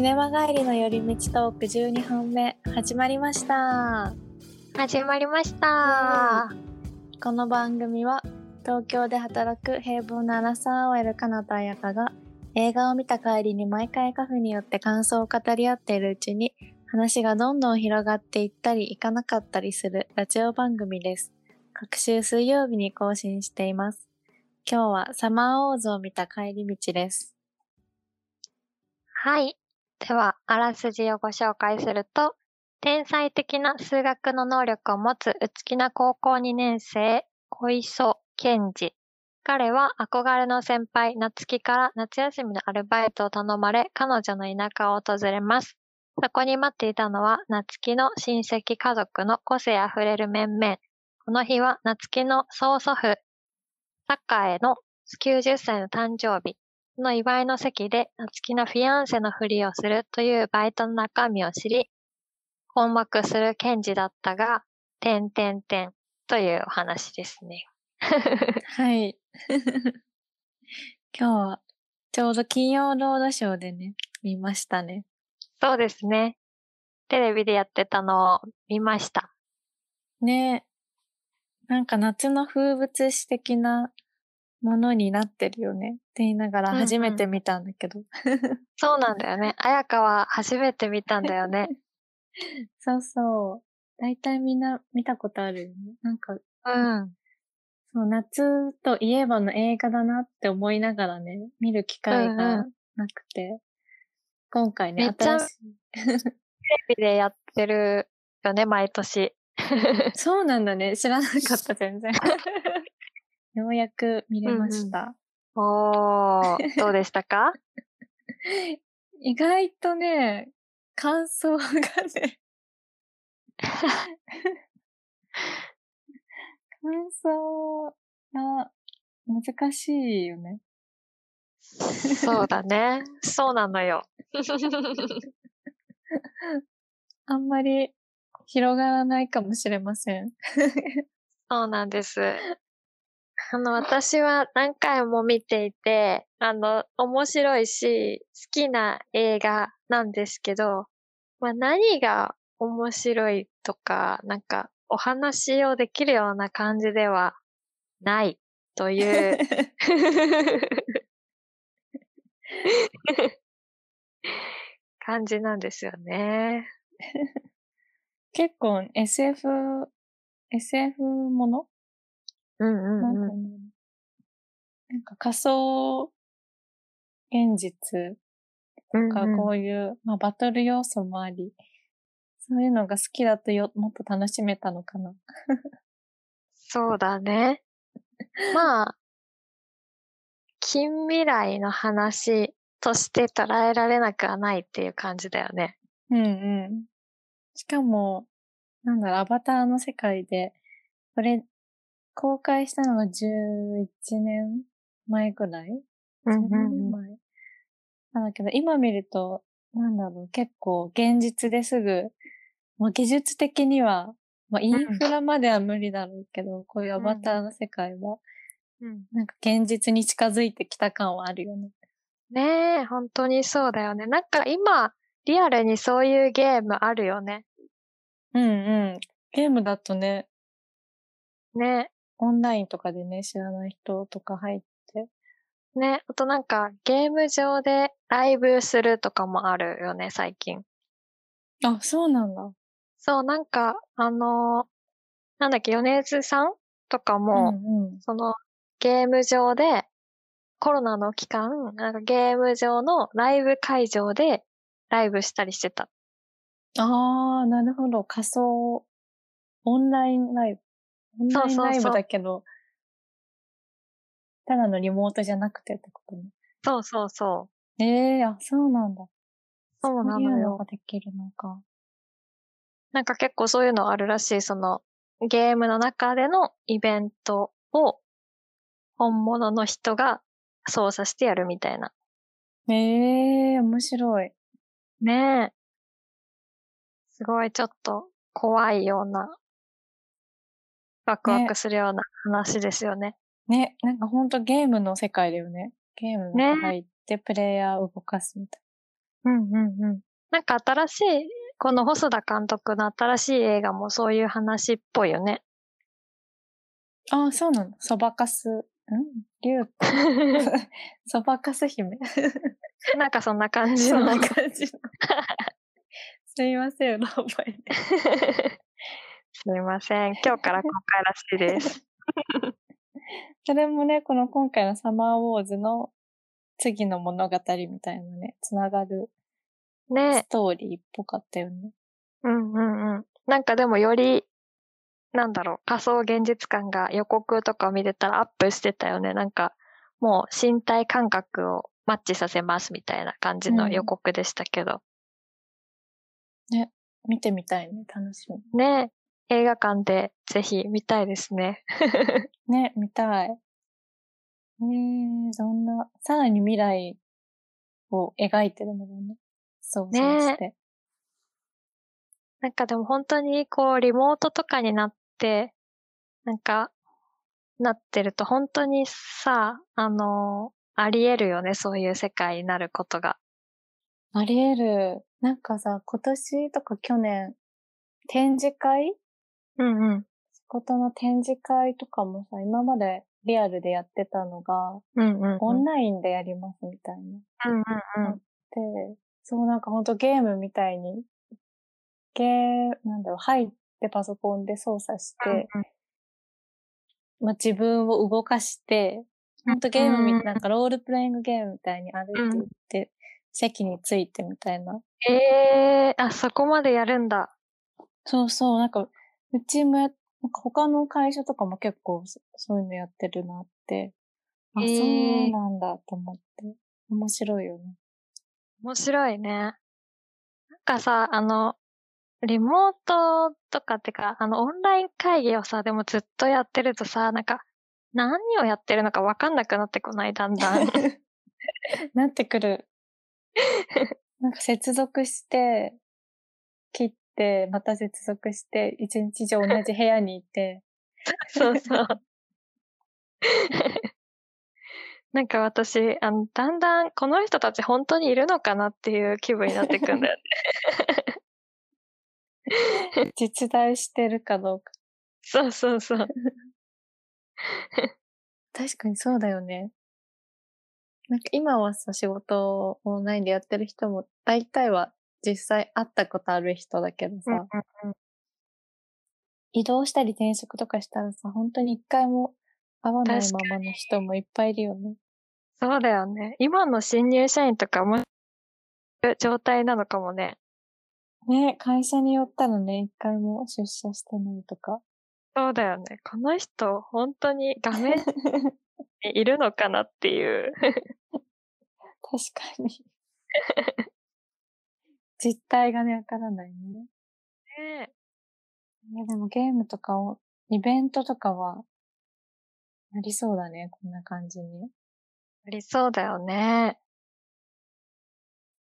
シネマ帰りの寄り道トーク12本目始まりました始まりました。この番組は東京で働く平凡なアラサー OL かなた彩香が映画を見た帰りに毎回カフェによって感想を語り合っているうちに話がどんどん広がっていったりいかなかったりするラジオ番組です。各週水曜日に更新しています。今日はサマーオーズを見た帰り道です。はい。では、あらすじをご紹介すると、天才的な数学の能力を持つ内気な高校2年生、小磯健二。彼は憧れの先輩、夏希から夏休みのアルバイトを頼まれ、彼女の田舎を訪れます。そこに待っていたのは、夏希の親戚家族の個性あふれる面々。この日は夏希の曽祖父、栄の90歳の誕生日。その祝いの席で夏希のフィアンセのふりをするというバイトの中身を知り、困惑する検事だったが、てんてんてんというお話ですね。はい。今日はちょうど金曜ロードショーでね、見ましたね。そうですね。テレビでやってたのを見ました。ねなんか夏の風物詩的なものになってるよねって言いながらうんうん初めて見たんだけど。そうなんだよね。彩香は初めて見たんだよね。そうそう。大体みんな見たことあるよね。なんか、うん。そう、夏といえばの映画だなって思いながらね、見る機会うんがうなくて、今回ね、めっちゃ新しい。テレビでやってるよね、毎年。そうなんだね。知らなかった、全然。ようやく見れました。おー、どうでしたか？意外とね、感想がね、感想が難しいよね。そうだね。そうなのよ。あんまり広がらないかもしれません。そうなんです。あの、私は何回も見ていて、あの、面白いし、好きな映画なんですけど、まあ、何が面白いとか、なんか、お話をできるような感じではないという感じなんですよね。結構 SF、SF ものうんなんかうんうん。ねなんか仮想現実とかうんうんこういう、まあ、バトル要素もあり、そういうのが好きだとよもっと楽しめたのかな。そうだね。まあ、近未来の話として捉えられなくはないっていう感じだよね。うんうん。しかも、なんだろう、アバターの世界で、これ、公開したのが11年前ぐらい？うん ?10 年前？なんだけど、今見ると、なんだろう、結構現実ですぐ、まあ、技術的には、まあ、インフラまでは無理だろうけど、こういうアバターの世界は、うん。なんか現実に近づいてきた感はあるよね。ねえ、本当にそうだよね。なんか今、リアルにそういうゲームあるよね。うんうん。ゲームだとね、ね。オンラインとかでね、知らない人とか入って。ね。あとなんか、ゲーム上でライブするとかもあるよね、最近。あ、そうなんだ。そう、なんか、あのーなんだっけ、米津さんとかも、うんうん。そのゲーム上で、コロナの期間、なんかゲーム上のライブ会場でライブしたりしてた。ああ、なるほど。仮想、オンラインライブ。オンラインそうそうそうライブだけど、ただのリモートじゃなくてってことね。そうそうそう。ええあ、そうなんだ。そうなのそういうのよが。できるのか。なんか結構そういうのあるらしい、そのゲームの中でのイベントを本物の人が操作してやるみたいな。ええ面白い。ねえ。すごいちょっと怖いような、ワクワクするような話ですよね。ね、なんかほんとゲームの世界だよね。ゲームの中入ってプレイヤーを動かすみたいうんうんうん。なんか新しい、この細田監督の新しい映画もそういう話っぽいよね。ああ、そうなの。そばかす。ん？竜と、そばかす姫。なんかそんな感じの。そんな感じの。すいません、うろ覚えで。すみません。今日から公開らしいです。それもね、この今回のサマーウォーズの次の物語みたいなね、つながるねストーリーっぽかったよね。うんうんうん。なんかでもより、なんだろう、仮想現実感が予告とかを見てたらアップしてたよね。なんか、もう身体感覚をマッチさせますみたいな感じの予告でしたけど。見てみたいね、楽しみ。ね映画館でぜひ見たいですね。ね、見たい。えー、そんな、さらに未来を描いてるのだね。そうそうして。なんかでも本当にこうリモートとかになって、なんか、なってると本当にさ、あのあり得るよね、そういう世界になることが。あり得る。なんかさ、今年とか去年、展示会うんうん。仕事の展示会とかもさ、今までリアルでやってたのが、うんうん、うん。オンラインでやりますみたいな。うんうんうん。で、そうなんかほんとゲームみたいに、ゲー、なんだろう、入ってパソコンで操作して、まあ、自分を動かして、ほんとゲームみ、うんなんかロールプレイングゲームみたいに歩いていって、席についてみたいな。ええー、あ、そこまでやるんだ。そうそう、なんか、うちもや、なんか他の会社とかも結構そそういうのやってるなって、あ、へーそうなんだと思って、面白いよね。面白いね。なんかさ、あの、リモートとかってか、あの、オンライン会議をさ、でもずっとやってるとさ、なんか、何をやってるのかわかんなくなってこない、だんだん。なってくる。なんか接続して、切って、また接続して、一日中同じ部屋にいて、そうそう。なんか私、あの、だんだんこの人たち本当にいるのかなっていう気分になってくんだよね。実在してるかどうか。そうそうそう。確かにそうだよね。なんか今はさ、仕事をオンラインでやってる人も、大体は実際会ったことある人だけどさ、移動したり転職とかしたらさ、本当に一回も会わないままの人もいっぱいいるよね。そうだよね。今の新入社員とかも、状態なのかもね。ね、会社によったらね、一回も出社してないとか。そうだよね。この人、本当に画面に いるのかなっていう。確かに。実態がね、わからないね。ねいや、でもゲームとかを、イベントとかは、なりそうだね、こんな感じに。ありそうだよね。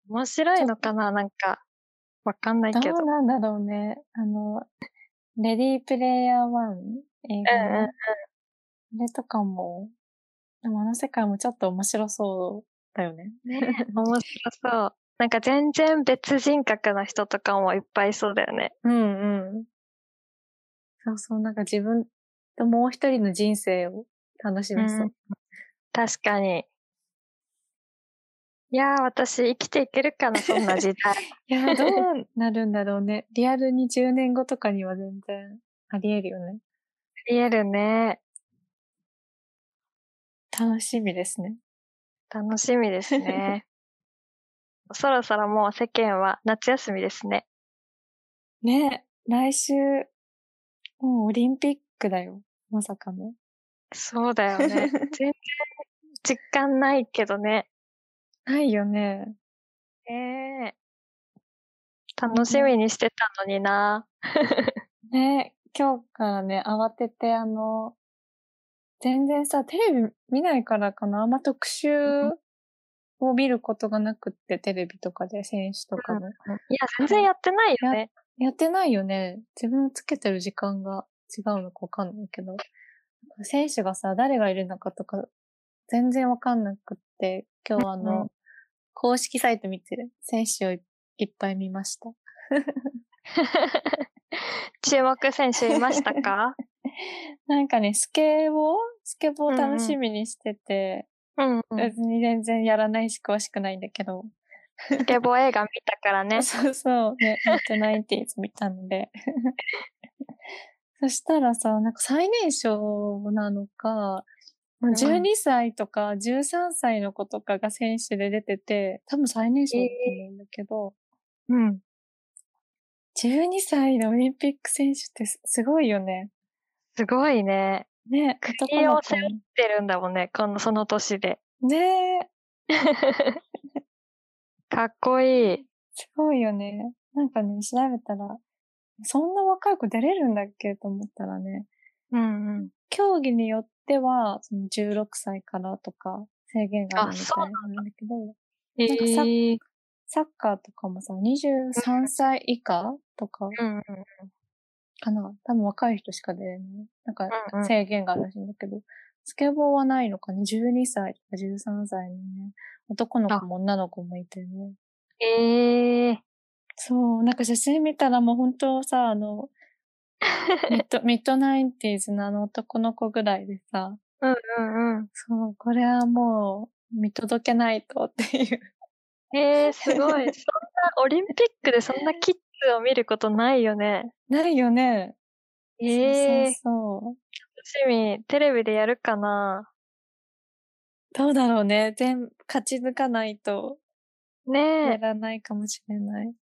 面白いのかななんか、わかんないどけど。うなんだろうね。あの、レディープレイヤー1映画うんうんの、あれとかも、でもあの世界もちょっと面白そうだよね。ね面白そう。なんか全然別人格の人とかもいっぱいいそうだよね。うんうん。そうそう、なんか自分ともう一人の人生を楽しめそう。うん確かに。いやー、私生きていけるかな、そんな時代。いや、どうなるんだろうね。リアルに10年後とかには全然あり得るよね。ありえるね。楽しみですね。楽しみですね。そろそろもう世間は夏休みですね。ね来週、もうオリンピックだよ。まさかの。そうだよね。全然実感ないけどね。ないよね。ええ楽しみにしてたのにな。ね今日からね、慌てて、あの、全然さ、テレビ見ないからかな。あんま特集を見ることがなくって、テレビとかで、選手とかの。いや、全然やってないよね。やってないよね。自分のつけてる時間が違うのかわかんないけど。選手がさ、誰がいるのかとか、全然わかんなくって、今日あの、うん公式サイト見てる。選手をいっぱい見ました。注目選手いましたか？なんかね、スケボー？スケボー楽しみにしてて、うん、うん。別に全然やらないし詳しくないんだけど。スケボー映画見たからね。そうそう、ね、ミッドナインティーズ見たので。そしたらさ、なんか最年少なのか、まあん12歳とか13歳の子とかが選手で出てて、多分最年少だと思うんだけど、うん。12歳でオリンピック選手ってすすごいよね。すごいね。ね、国を背負ってるんだもんね、この、その年で。も。ね かっこいい。すごいよね。なんかね、調べたら、そんな若い子出れるんだっけと思ったらね、うんうん。競技によっては、その16歳からとか制限があるみたいなんだけど、えなんかさー、サッカーとかもさ、23歳以下とかうんうん。かな多分若い人しか出れない。なんかうんうん制限があるらしいんだけど、スケボーはないのかね ?12 歳とか13歳のね、男の子も女の子もいてね。えー、そう、なんか写真見たらもう本当さ、あの、mid、mid nineties のあの男の子ぐらいでさ、うんうんうん。そう、これはもう見届けないとっていう。えー、すごい。そんな、オリンピックでそんなキッズを見ることないよね。ないよね。えー、そうそうそう。楽しみ。テレビでやるかなどうだろうね。全、勝ち抜かないとねやらないかもしれない。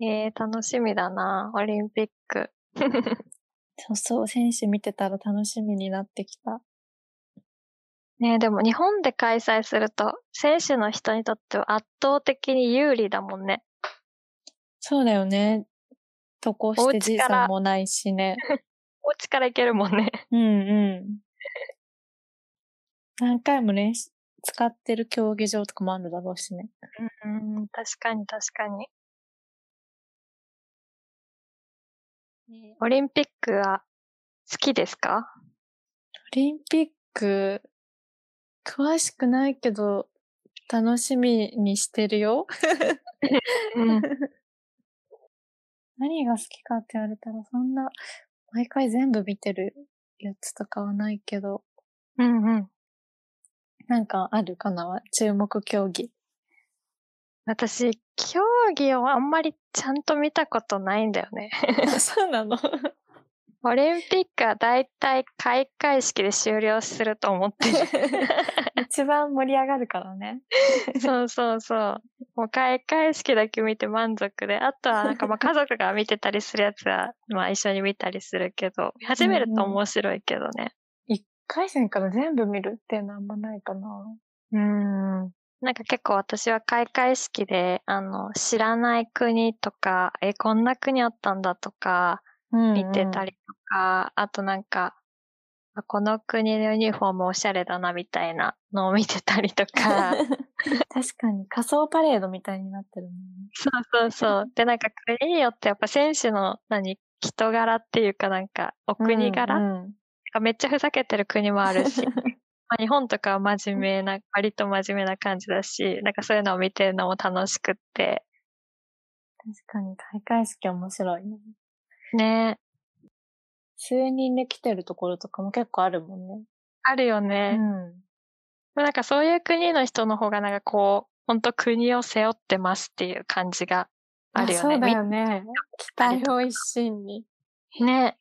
え。えー、楽しみだな。オリンピック。そうそう、選手見てたら楽しみになってきた。ねでも日本で開催すると、選手の人にとっては圧倒的に有利だもんね。そうだよね。渡航して時差もないしね。お家から行けるもんね。うんうん。何回も練習、使ってる競技場とかもあるだろうしね。うん、確かに確かに。オリンピックは好きですか？オリンピック、詳しくないけど、楽しみにしてるよ。うん。何が好きかって言われたら、そんな、毎回全部見てるやつとかはないけど、うんうん。なんかあるかな？注目競技。私、競技をあんまりちゃんと見たことないんだよね。そうなの？オリンピックはだいたい開会式で終了すると思ってる。一番盛り上がるからね。そうそうそう。もう開会式だけ見て満足で、あとはなんかまあ家族が見てたりするやつは、まあ一緒に見たりするけど、始めると面白いけどね。一回戦から全部見るっていうのはあんまないかな。うーん。なんか結構私は開会式で、あの、知らない国とか、え、こんな国あったんだとか、見てたりとか、あとなんか、あこの国のユニフォームおしゃれだなみたいなのを見てたりとか、確かに仮装パレードみたいになってるもんね。そうそうそう。で、なんか国によってやっぱ選手の何、人柄っていうかなんか、お国柄、うんうんがめっちゃふざけてる国もあるし、まあ、日本とかは真面目な、割と真面目な感じだし、なんかそういうのを見てるのも楽しくって、確かに開会式面白いね。ね数人で来てるところとかも結構あるもんね。あるよね。うん。なんかそういう国の人の方がなんかこう、本当国を背負ってますっていう感じがあるよね。そうだよね。期待を一心に。みね。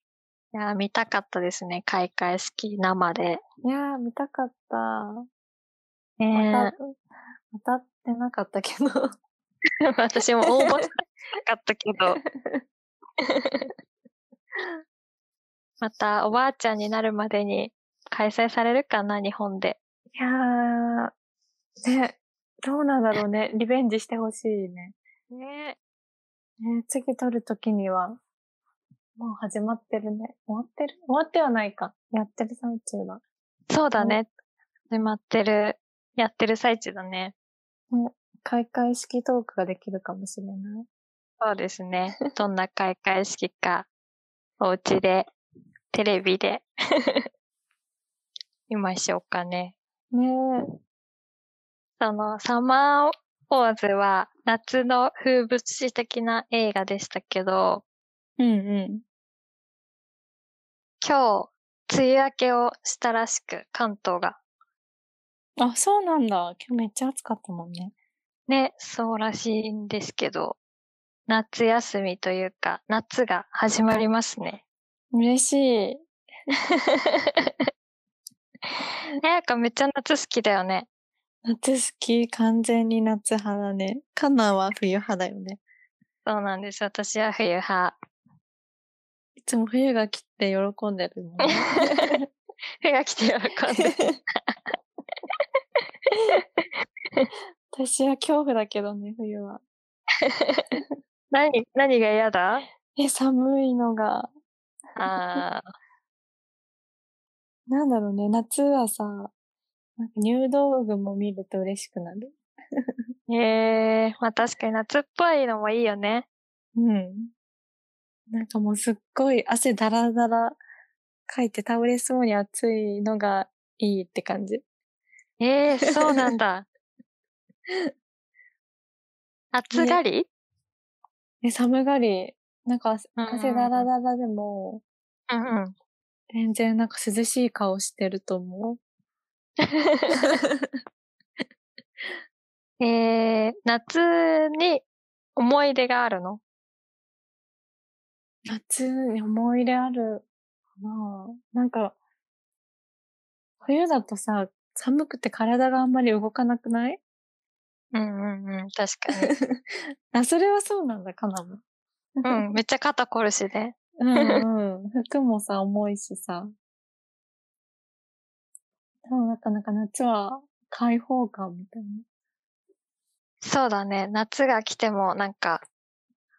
いや、見たかったですね。開会式生で。いやー、見たかった。ねまた、当たってなかったけど。私も応募したかったけど。またおばあちゃんになるまでに開催されるかな、日本で。いやー、ね、どうなんだろうね。リベンジしてほしいね。ねね次撮るときには、もう始まってるね。終わってる？終わってはないか。やってる最中だ。そうだね。始まってる、やってる最中だね。開会式トークができるかもしれない。そうですね。どんな開会式か、お家で、テレビで、見ましょうかね。ねえ。その、サマーウォーズは夏の風物詩的な映画でしたけど、うんうん。今日、梅雨明けをしたらしく、関東が。あ、そうなんだ。今日めっちゃ暑かったもんね。ね、そうらしいんですけど、夏休みというか、夏が始まりますね。嬉しい。あやかめっちゃ夏好きだよね。夏好き、完全に夏派だね。カナは冬派だよね。そうなんです。私は冬派。いつも冬が来て喜んでるもんね。冬が来て喜んで。私は恐怖だけどね、冬は。何、何が嫌だ？え、寒いのが。あ なんだろうね、夏はさ、なんか入道具も見ると嬉しくなる。ー。ええー、まあ確かに夏っぽいのもいいよね。うん。なんかもうすっごい汗だらだらかいて倒れそうに暑いのがいいって感じ。ええー、そうなんだ。暑がり、え、寒がり、なんか汗だらだらでも、うんうん。全然なんか涼しい顔してると思う。えー、夏に思い出があるの？夏に思い入れあるかな。なんか、冬だとさ、寒くて体があんまり動かなくない？うんうんうん、確かに。あ、それはそうなんだ、かなも。うん、めっちゃ肩凝るしね。うんうん。服もさ、重いしさ。でもなかなか夏は開放感みたいな。そうだね。夏が来てもなんか、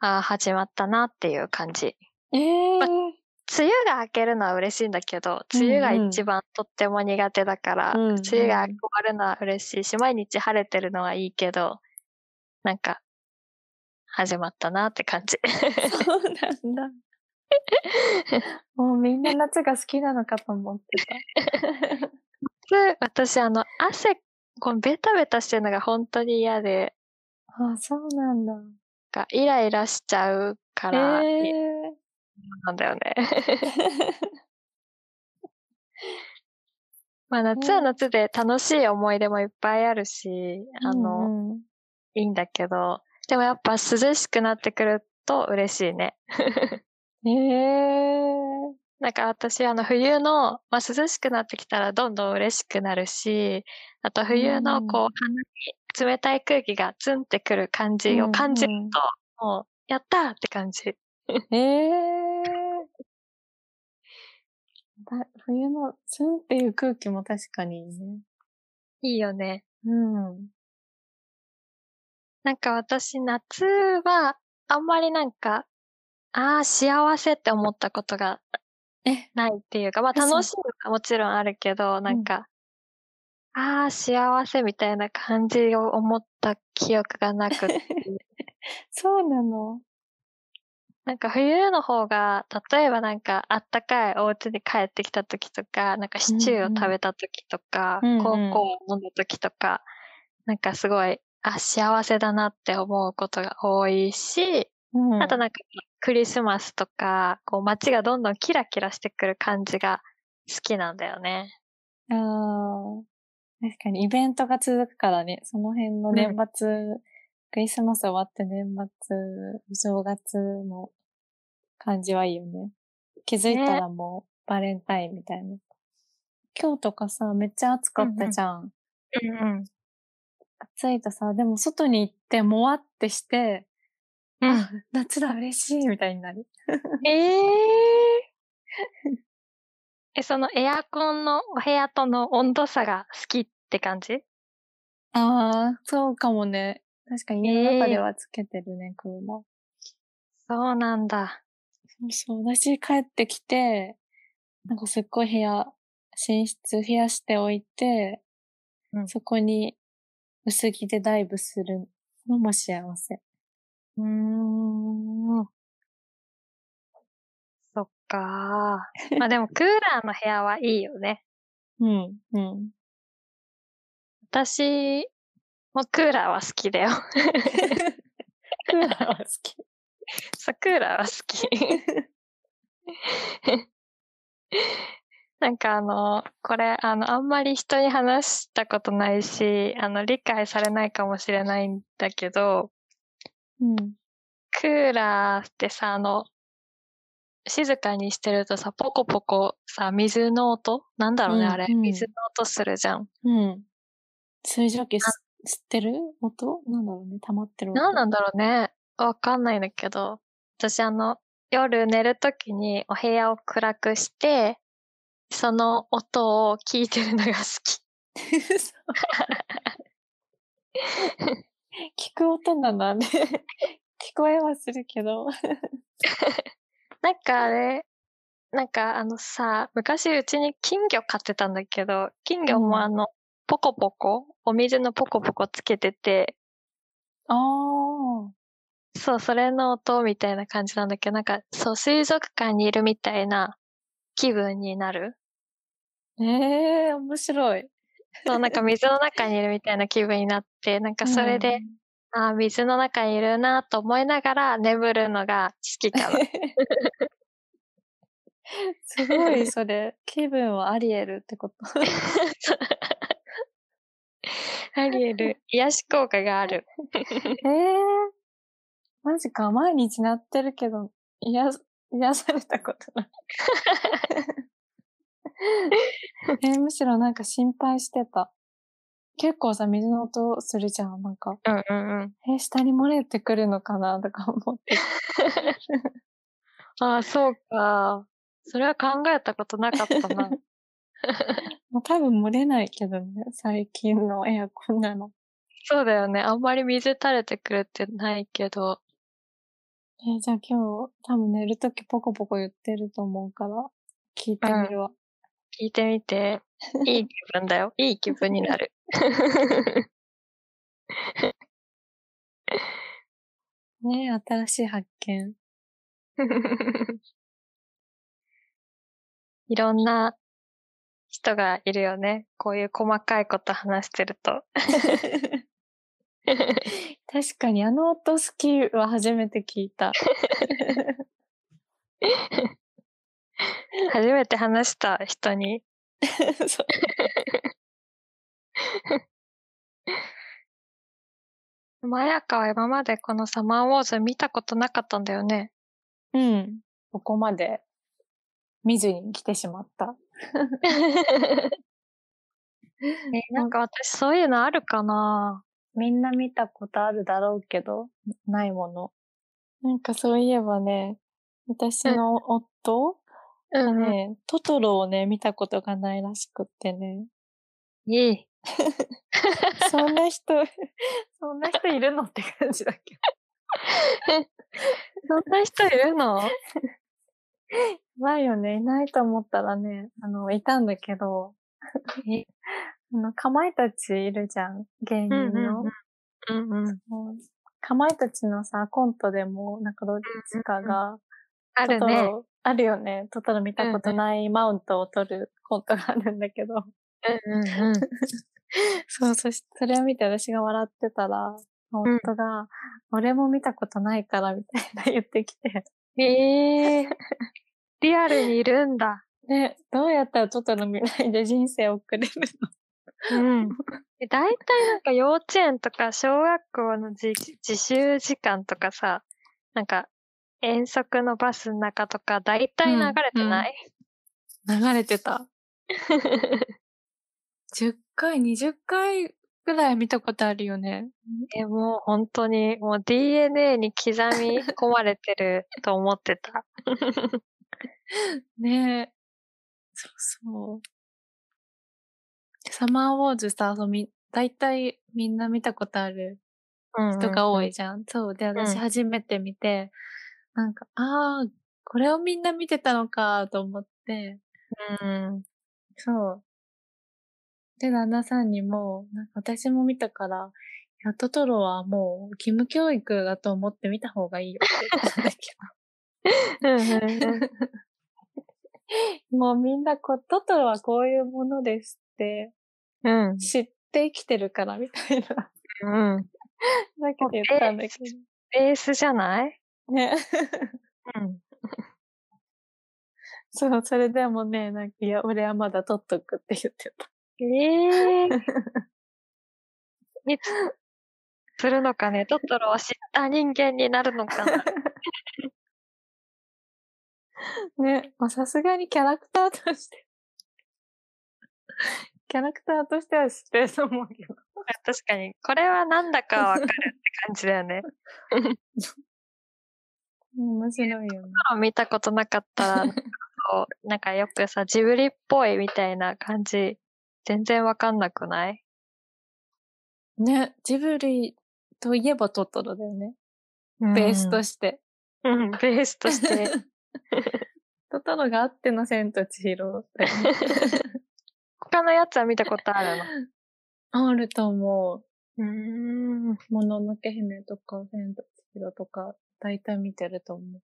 ああ、始まったなっていう感じ。ええま梅雨が明けるのは嬉しいんだけど、梅雨が一番とっても苦手だから、うんうん梅雨が終わるのは嬉しいし、毎日晴れてるのはいいけど、なんか、始まったなって感じ。そうなんだ。もうみんな夏が好きなのかと思って夏私、あの、汗、このベタベタしてるのが本当に嫌で、た。あ、そうなんだ。なんかイライラしちゃうから、え嫌えなんだよね。まあ夏は夏で楽しい思い出もいっぱいあるし、あの、うんうん。いいんだけど、でもやっぱ涼しくなってくると嬉しいね。ええなんか私あの冬の、まあ涼しくなってきたらどんどん嬉しくなるし、あと冬のこう、うん。鼻に冷たい空気がツンってくる感じを感じるうん。うんと、もう、やったーって感じ。ええだ冬のツンっていう空気も確かにいいね。いいよね。うん。なんか私夏はあんまりなんか、ああ、幸せって思ったことがえ、ないっていうか、まあ嘘楽しいのはもちろんあるけど、なんか、ああ、幸せみたいな感じを思った記憶がなくって。そうなのなんか冬の方が、例えばなんかあったかいお家に帰ってきた時とか、なんかシチューを食べた時とか、うんうんコーコーを飲んだ時とか、なんかすごい、あ、幸せだなって思うことが多いし、うん。あとなんかクリスマスとか、こう街がどんどんキラキラしてくる感じが好きなんだよね。ああ、確かにイベントが続くからね、その辺の年末、クリスマス終わって年末、お正月の感じはいいよね。気づいたらもうバレンタインみたいな。今日とかさ、めっちゃ暑かったじゃん。うんうん。暑いとさ、でも外に行ってもわってして、うん。夏だ嬉しいみたいになる。ええ え、そのエアコンのお部屋との温度差が好きって感じ？ああ、そうかもね。確かに家の中ではつけてるね、クーラー。そうなんだ。そうそう。私帰ってきて、なんかすっごい部屋、寝室増やしておいて、うんそこに薄着でダイブするのも幸せ。うーん。そっかー。まあでも クーラーの部屋はいいよね。うん、うん。私もうクーラーは好きだよ。クーラーは好き。そう、クーラーは好き。なんかあの、これ、あの、あんまり人に話したことないし、あの、理解されないかもしれないんだけど、うん。クーラーってさ、あの、静かにしてるとさ、ポコポコさ、水の音？なんだろうね、あれ。うんうん水の音するじゃん。うん。水蒸気す吸ってる？音なんだろうね。溜まってる音。なんなんだろうね。わかんないんだけど、私あの、夜寝るときにお部屋を暗くして、その音を聞いてるのが好き。聞く音なのあれ。聞こえはするけど。なんかあれ、なんかあのさ、昔うちに金魚飼ってたんだけど、金魚うんもあの、ポコポコ、お水のポコポコつけてて、ああ。そう、それの音みたいな感じなんだけど、なんか、そう、水族館にいるみたいな気分になる。ええー、面白い。そう、なんか水の中にいるみたいな気分になって、なんかそれで、ああ、水の中にいるなと思いながら眠るのが好きかな。すごい、それ。気分はアリエルってこと。アリエル、癒し効果がある。え えー、マジか。毎日なってるけど、癒す、癒されたことない。えーむしろなんか心配してた。結構さ、水の音するじゃん。なんか、うんうんうん。えー下に漏れてくるのかな？とか思って。ああ、そうか。それは考えたことなかったな。まあ、多分漏れないけどね。最近のエアコンなの。そうだよね。あんまり水垂れてくるってないけど。えーじゃあ今日多分寝るときポコポコ言ってると思うから、聞いてみるわ。聞いてみて。いい気分だよ。いい気分になる。ねえ新しい発見。いろんな人がいるよね。こういう細かいこと話してると。確かにあの音好きは初めて聞いた。初めて話した人に。まやかは今までこのサマーウォーズ見たことなかったんだよね。うん。ここまで見ずに来てしまった。え、なんか私そういうのあるかな？みんな見たことあるだろうけど、ないもの。なんかそういえばね、私の夫がうん、ね、トトロをね、見たことがないらしくってね。いい。そんな人、そんな人いるの？って感じだけそんな人いるの？ど。ないよね。いないと思ったらね、あの、いたんだけど、え あの、かまいたちいるじゃん。芸人の。うんうん。そうかまいたちのさ、コントでも、なんかどっちかが、あるね。あるよね。トトロ見たことないマウントを取るコントがあるんだけど。うんうんうん。そう、そし、それを見て私が笑ってたら、夫が、俺も見たことないから、みたいな言ってきて。ええ リアルにいるんだ。で、どうやったらトトロ見ないで人生を送れるうん。え大体なんか幼稚園とか小学校の自自習時間とかさ、なんか遠足のバスの中とか大体流れてない、の流れてた。10回、20回ぐらい見たことあるよね。え、もう本当にもう DNA に刻み込まれてる と思ってた。ねえ。そうそう。サマーウォーズさ、そうみ、大体みんな見たことある人が多いじゃん。そう。で、私うん初めて見て、なんか、ああ、これをみんな見てたのかと思って、うん。そう。で、旦那さんにも、なんか私も見たから、いや、トトロはもう、義務教育だと思って見た方がいいよって言ったんだけど。もうみんなこう、トトロはこういうものですってうん。知って生きてるからみたいな。うん。だけど言ったんだけど。ベースじゃない？ね。うん。そう、それでもね、なんか、いや、俺はまだ取っとくって言ってた。ええ いつするのかね？トトロを知った人間になるのかな？ね、まあさすがにキャラクターとして、キャラクターとしては知ってると思うけど。確かに。これはなんだかわかるって感じだよね。面白いよね。トトロ見たことなかったら、なんかよくさ、ジブリっぽいみたいな感じ、全然わかんなくない？ね、ジブリといえばトトロだよね。ベースとして。うん、ベースとして。トトロがあっての千と千尋だよね。他のやつは見たことあるあると思う。のうーん。もののけ姫とか、千と千尋とか、大体見てると思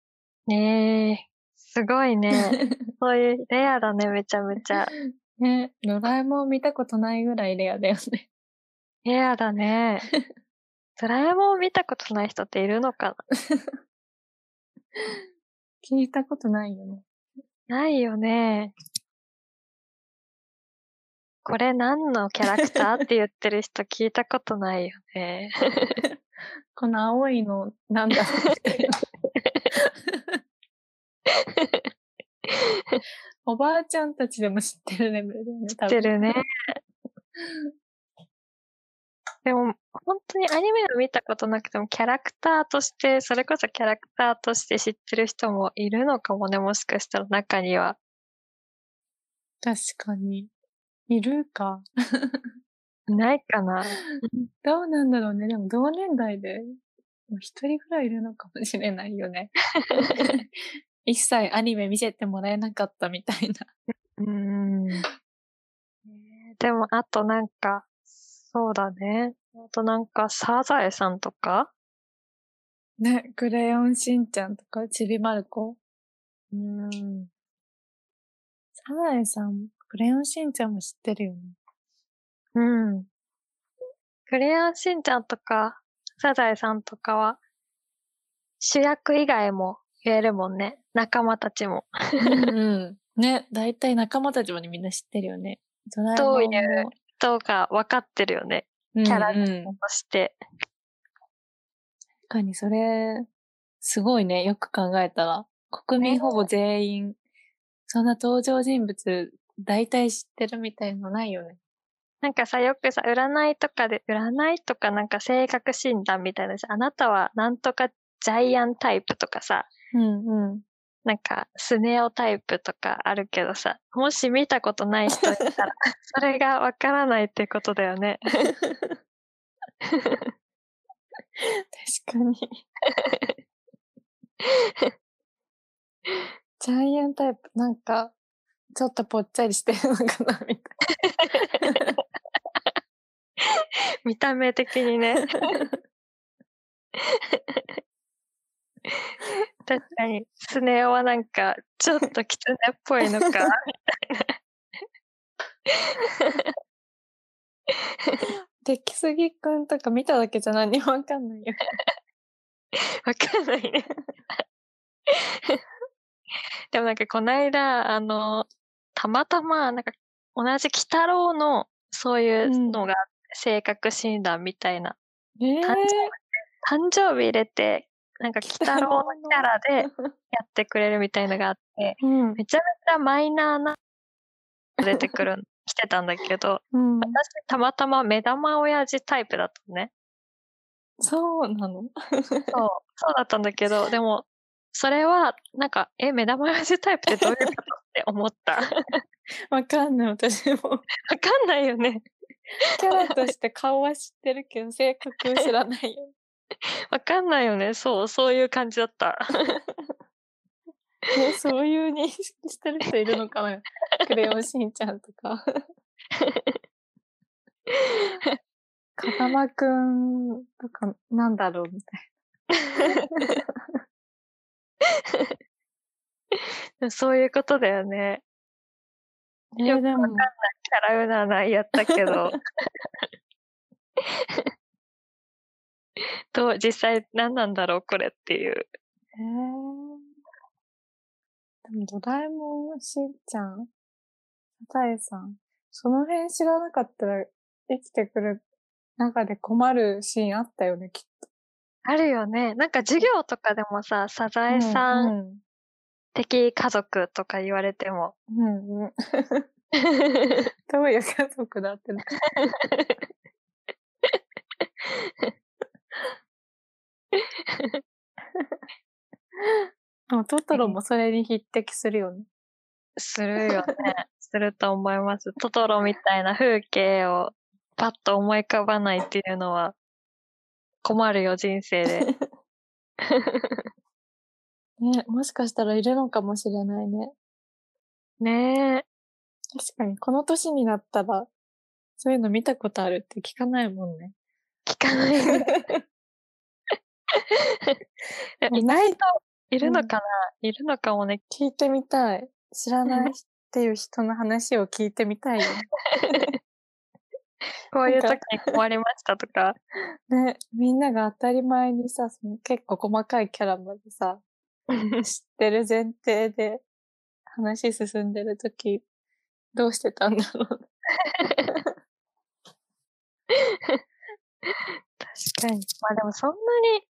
ねえ、すごいね。う。そういう、レアだね、めちゃめちゃ。ね、ドラえもん見たことないぐらいレアだよね。レアだね。ドラえもん見たことない人っているのか 聞いたことないよね。なないよね。これ何のキャラクターっ て言ってる人聞いたことないよね。この青いの、なんだろう。おばあちゃんたちでも知ってるレベルだよね。知ってるね。でも、本当にアニメを見たことなくても、キャラクターとして、それこそキャラクターとして知ってる人もいるのかもね、もしかしたら中には。確かに。いるか。い ないかな。どうなんだろうね。でも同年代で、一人ぐらいいるのかもしれないよね。一切アニメ見せてもらえなかったみたいな。うーん。でも、あとなんか、そうだね。あとなんか、サザエさんとか？ね、クレヨンしんちゃんとか、ちびまる子？うーん。サザエさん、クレヨンしんちゃんも知ってるよね。うん。クレヨンしんちゃんとか、サザエさんとかは、主役以外も言えるもんね。仲間たちも。うんうん。ね、だいたい仲間たちもみんな知ってるよね。どういうどうか分かってるよね。うんキャラうん、確として。かにそれ、すごいね。よく考えたら。国民ほぼ全員、そんな登場人物、大体知ってるみたいのないよね。なんかさ、よくさ、占いとかで、占いとかなんか性格診断みたいなさ、あなたはなんとかジャイアンタイプとかさ、うんうん。なんかスネ夫タイプとかあるけどさ、もし見たことない人いたら、それがわからないってことだよね。確かに。ジャイアンタイプ、なんか、ちょっとぽっちゃりしてるのかな、みたい見た目的にね。確かに、スネ夫はなんか、ちょっと狐っぽいのか、みたいな。出来すぎくんとか見ただけじゃ何もわかんないよ。わかんないね。でもなんかこの間、あの、たまたま、なんか同じ鬼太郎のそういうのが、性格診断みたいな、えー、誕誕生日入れて、なんか鬼太郎のキャラでやってくれるみたいのがあって、うん。めちゃめちゃマイナーな出てくる、来てたんだけど、うん。私たまたま目玉親父タイプだったのね。そうなの？そう、そうだったんだけど、でも、それは、なんか、え、目玉親父タイプってどういうことって思った。わわかんない、私も。かんないよね。キャラとして顔は知ってるけど、性格知らないよ。わかんないよね。そう、そういう感じだった。えそういう認識 してる人いるのかな？クレヨンしんちゃんとか。風間くんとか、なんだろうみたいそういうことだよね。な。よくえでも、キャラ占いやったけど。どう、実際何なんだろう、これっていう。えー、でもドラえもん、しんちゃん、サザエさん、その辺知らなかったら生きてくる中で困るシーンあったよね、きっと。あるよね。なんか授業とかでもさ、サザエさんうん的家族とか言われても。うん。うんうん。どういう家族だってな。でもトトロもそれに匹敵するよね。するよね。すると思います。トトロみたいな風景をパッと思い浮かばないっていうのは困るよ、人生で。ね、もしかしたらいるのかもしれないね。ねえ。確かに、この年になったら、そういうの見たことあるって聞かないもんね。聞かない。え いないいるのかな、いるのかもね。聞いてみたい。知らないっていう人の話を聞いてみたいよ。こういう時に困りましたとか。ね、みんなが当たり前にさ、その結構細かいキャラまでさ、知ってる前提で話進んでる時どうしてたんだろう。確かに。まあでもそんなに、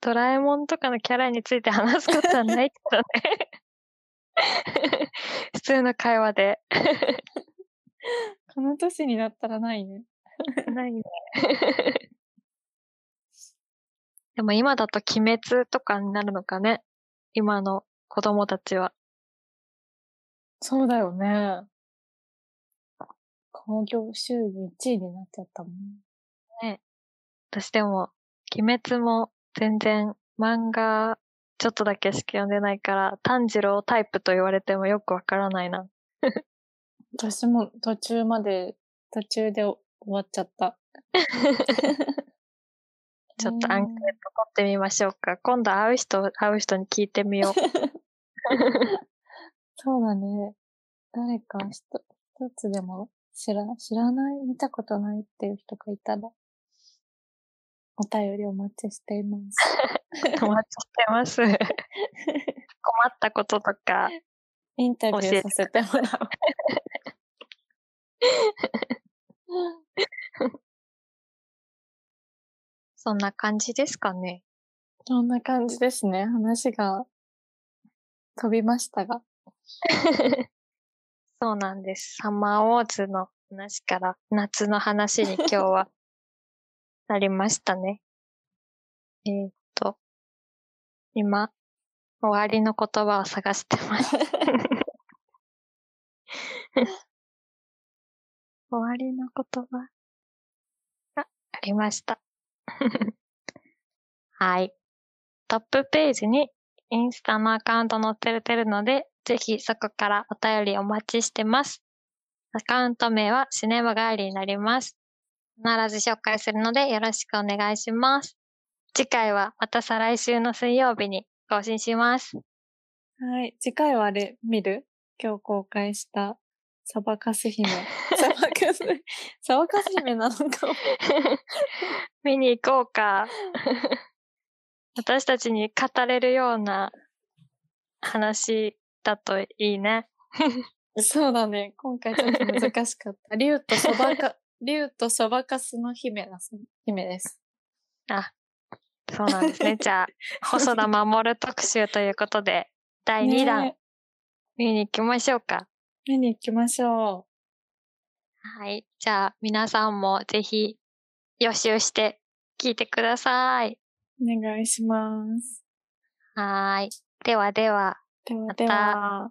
ドラえもんとかのキャラについて話すことはないけどね。普通の会話で。この年になったらないね。ないね。でも今だと鬼滅とかになるのかね。今の子供たちは。そうだよね。興行収入1位になっちゃったもん。私でも、鬼滅も全然漫画ちょっとだけしか読んでないから、炭治郎タイプと言われてもよくわからないな。私も途中まで、途中で終わっちゃった。ちょっとアンケート取ってみましょうか。今度会う人、会う人に聞いてみよう。そうだね。誰か一一つでも知ら、知らない、見たことないっていう人がいたら、お便りお待ちしています。お待ちしてます。困ったこととか、インタビューさせてもらおう。そんな感じですかね。そんな感じですね。話が飛びましたが。そうなんです。サマーウォーズの話から夏の話に今日はなりましたね。えーっと、今、終わりの言葉を探してます。終わりの言葉がありました。はい。トップページにインスタのアカウント載ってるので、ぜひそこからお便りお待ちしてます。アカウント名はシネマガーリになります。必ず紹介するのでよろしくお願いします。次回はまた再来週の水曜日に更新します。はい。次回はあれ、見る？今日公開した、サバカス姫。サバカス、サバカス姫なのかも。見に行こうか。私たちに語れるような話だといいね。そうだね。今回ちょっと難しかった。竜とそばか、竜とそばかすの姫だ、姫です。あ、そうなんですね。じゃあ、細田守特集ということで、第2弾ね見に行きましょうか。見に行きましょはい。じゃあ、皆さんもぜひ予習して聞いてください。う。お願いします。はーい。ではでは。ではまたでは。